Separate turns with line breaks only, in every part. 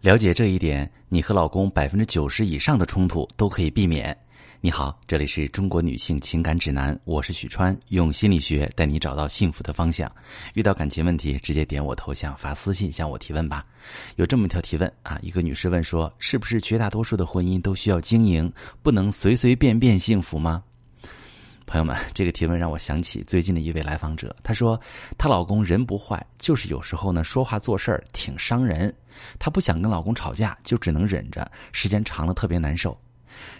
了解这一点，你和老公百分之九十以上的冲突都可以避免。你好，这里是中国女性情感指南，我是许川，用心理学带你找到幸福的方向。遇到感情问题，直接点我头像发私信向我提问吧。有这么一条提问啊，一个女士问说：“是不是绝大多数的婚姻都需要经营，不能随随便便幸福吗？”朋友们，这个提问让我想起最近的一位来访者。她说，她老公人不坏，就是有时候呢说话做事儿挺伤人。她不想跟老公吵架，就只能忍着，时间长了特别难受。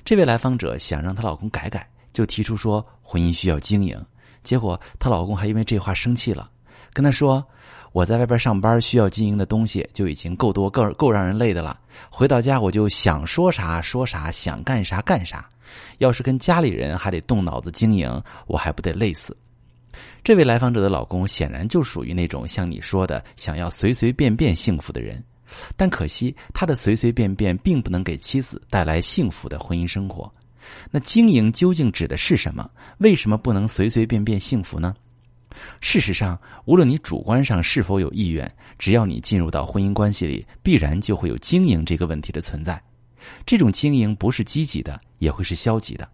这位来访者想让她老公改改，就提出说婚姻需要经营。结果她老公还因为这话生气了，跟她说：“我在外边上班需要经营的东西就已经够多、够够让人累的了，回到家我就想说啥说啥，想干啥干啥。”要是跟家里人还得动脑子经营，我还不得累死？这位来访者的老公显然就属于那种像你说的想要随随便便幸福的人，但可惜他的随随便便并不能给妻子带来幸福的婚姻生活。那经营究竟指的是什么？为什么不能随随便便幸福呢？事实上，无论你主观上是否有意愿，只要你进入到婚姻关系里，必然就会有经营这个问题的存在。这种经营不是积极的，也会是消极的。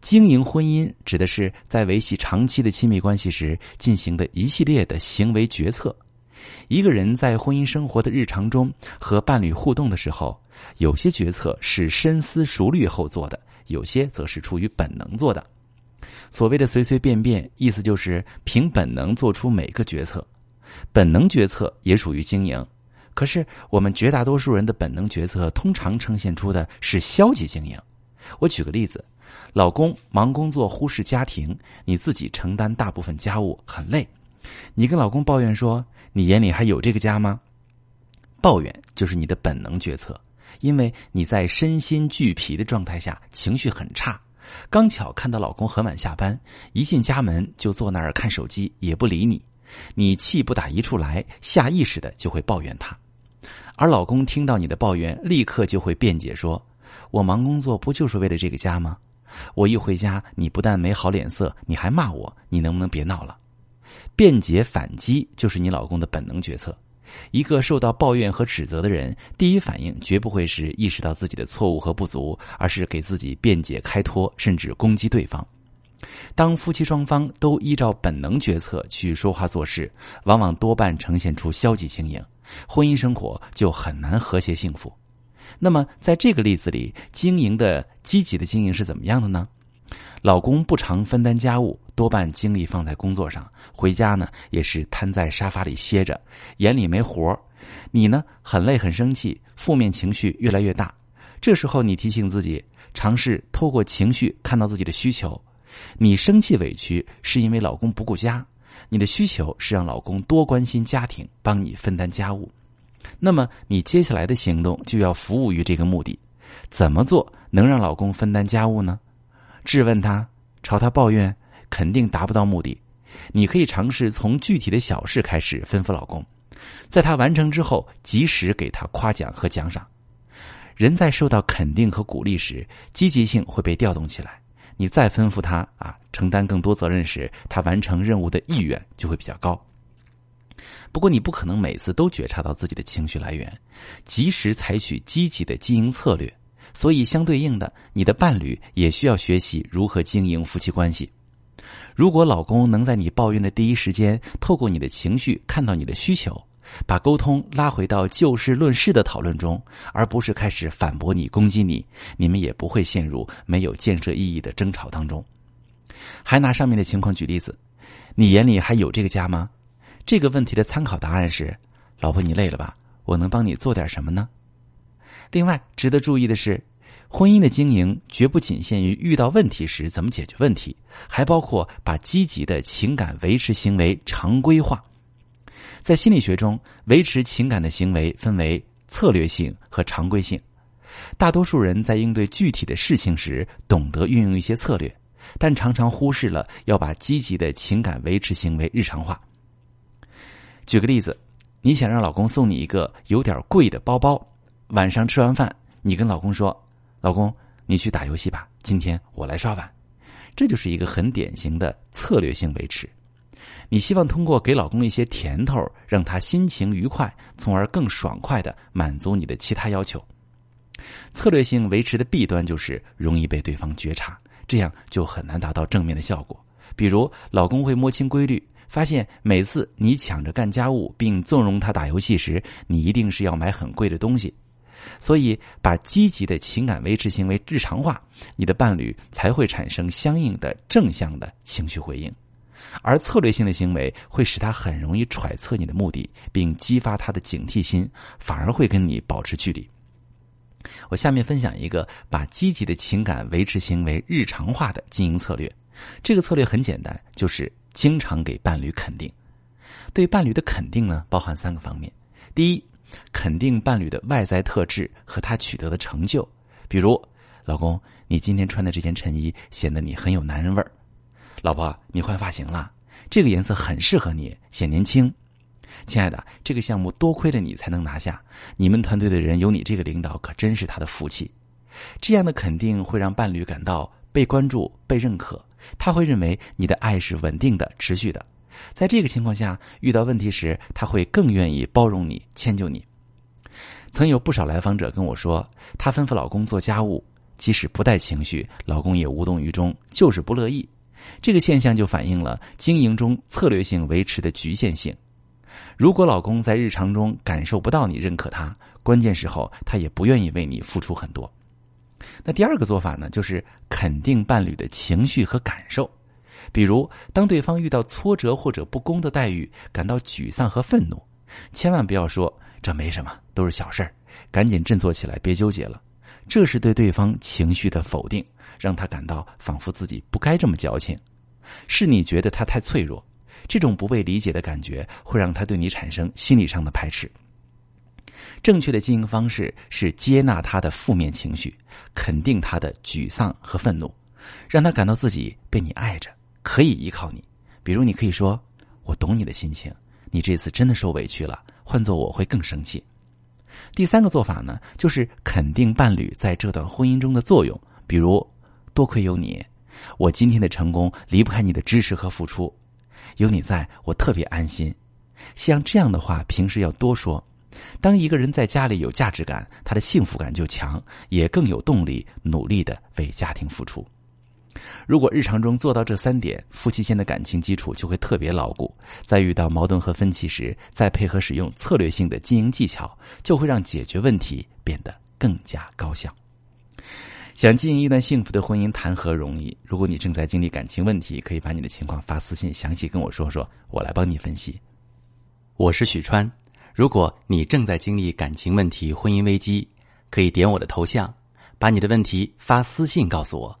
经营婚姻指的是在维系长期的亲密关系时进行的一系列的行为决策。一个人在婚姻生活的日常中和伴侣互动的时候，有些决策是深思熟虑后做的，有些则是出于本能做的。所谓的随随便便，意思就是凭本能做出每个决策。本能决策也属于经营。可是，我们绝大多数人的本能决策通常呈现出的是消极经营。我举个例子：老公忙工作，忽视家庭，你自己承担大部分家务，很累。你跟老公抱怨说：“你眼里还有这个家吗？”抱怨就是你的本能决策，因为你在身心俱疲的状态下，情绪很差。刚巧看到老公很晚下班，一进家门就坐那儿看手机，也不理你，你气不打一处来，下意识的就会抱怨他。而老公听到你的抱怨，立刻就会辩解说：“我忙工作不就是为了这个家吗？我一回家，你不但没好脸色，你还骂我，你能不能别闹了？”辩解反击就是你老公的本能决策。一个受到抱怨和指责的人，第一反应绝不会是意识到自己的错误和不足，而是给自己辩解开脱，甚至攻击对方。当夫妻双方都依照本能决策去说话做事，往往多半呈现出消极经营。婚姻生活就很难和谐幸福。那么，在这个例子里，经营的积极的经营是怎么样的呢？老公不常分担家务，多半精力放在工作上，回家呢也是瘫在沙发里歇着，眼里没活你呢很累很生气，负面情绪越来越大。这时候，你提醒自己，尝试透过情绪看到自己的需求。你生气委屈是因为老公不顾家。你的需求是让老公多关心家庭，帮你分担家务，那么你接下来的行动就要服务于这个目的。怎么做能让老公分担家务呢？质问他，朝他抱怨，肯定达不到目的。你可以尝试从具体的小事开始吩咐老公，在他完成之后，及时给他夸奖和奖赏。人在受到肯定和鼓励时，积极性会被调动起来。你再吩咐他啊，承担更多责任时，他完成任务的意愿就会比较高。不过，你不可能每次都觉察到自己的情绪来源，及时采取积极的经营策略。所以，相对应的，你的伴侣也需要学习如何经营夫妻关系。如果老公能在你抱怨的第一时间，透过你的情绪看到你的需求。把沟通拉回到就事论事的讨论中，而不是开始反驳你、攻击你，你们也不会陷入没有建设意义的争吵当中。还拿上面的情况举例子，你眼里还有这个家吗？这个问题的参考答案是：老婆，你累了吧？我能帮你做点什么呢？另外，值得注意的是，婚姻的经营绝不仅限于遇到问题时怎么解决问题，还包括把积极的情感维持行为常规化。在心理学中，维持情感的行为分为策略性和常规性。大多数人在应对具体的事情时，懂得运用一些策略，但常常忽视了要把积极的情感维持行为日常化。举个例子，你想让老公送你一个有点贵的包包，晚上吃完饭，你跟老公说：“老公，你去打游戏吧，今天我来刷碗。”这就是一个很典型的策略性维持。你希望通过给老公一些甜头，让他心情愉快，从而更爽快的满足你的其他要求。策略性维持的弊端就是容易被对方觉察，这样就很难达到正面的效果。比如，老公会摸清规律，发现每次你抢着干家务并纵容他打游戏时，你一定是要买很贵的东西。所以，把积极的情感维持行为日常化，你的伴侣才会产生相应的正向的情绪回应。而策略性的行为会使他很容易揣测你的目的，并激发他的警惕心，反而会跟你保持距离。我下面分享一个把积极的情感维持行为日常化的经营策略。这个策略很简单，就是经常给伴侣肯定。对伴侣的肯定呢，包含三个方面：第一，肯定伴侣的外在特质和他取得的成就，比如，老公，你今天穿的这件衬衣显得你很有男人味儿；老婆，你换发型了，这个颜色很适合你，显年轻。亲爱的，这个项目多亏了你才能拿下。你们团队的人有你这个领导，可真是他的福气。这样的肯定会让伴侣感到被关注、被认可，他会认为你的爱是稳定的、持续的。在这个情况下，遇到问题时，他会更愿意包容你、迁就你。曾有不少来访者跟我说，她吩咐老公做家务，即使不带情绪，老公也无动于衷，就是不乐意。这个现象就反映了经营中策略性维持的局限性。如果老公在日常中感受不到你认可他，关键时候他也不愿意为你付出很多。那第二个做法呢，就是肯定伴侣的情绪和感受。比如，当对方遇到挫折或者不公的待遇，感到沮丧和愤怒，千万不要说这没什么，都是小事儿，赶紧振作起来，别纠结了。这是对对方情绪的否定，让他感到仿佛自己不该这么矫情，是你觉得他太脆弱。这种不被理解的感觉会让他对你产生心理上的排斥。正确的经营方式是接纳他的负面情绪，肯定他的沮丧和愤怒，让他感到自己被你爱着，可以依靠你。比如，你可以说：“我懂你的心情，你这次真的受委屈了，换做我会更生气。”第三个做法呢，就是肯定伴侣在这段婚姻中的作用，比如：“多亏有你，我今天的成功离不开你的支持和付出。”有你在，我特别安心。像这样的话，平时要多说。当一个人在家里有价值感，他的幸福感就强，也更有动力努力的为家庭付出。如果日常中做到这三点，夫妻间的感情基础就会特别牢固。在遇到矛盾和分歧时，再配合使用策略性的经营技巧，就会让解决问题变得更加高效。想经营一段幸福的婚姻，谈何容易？如果你正在经历感情问题，可以把你的情况发私信，详细跟我说说，我来帮你分析。我是许川，如果你正在经历感情问题、婚姻危机，可以点我的头像，把你的问题发私信告诉我，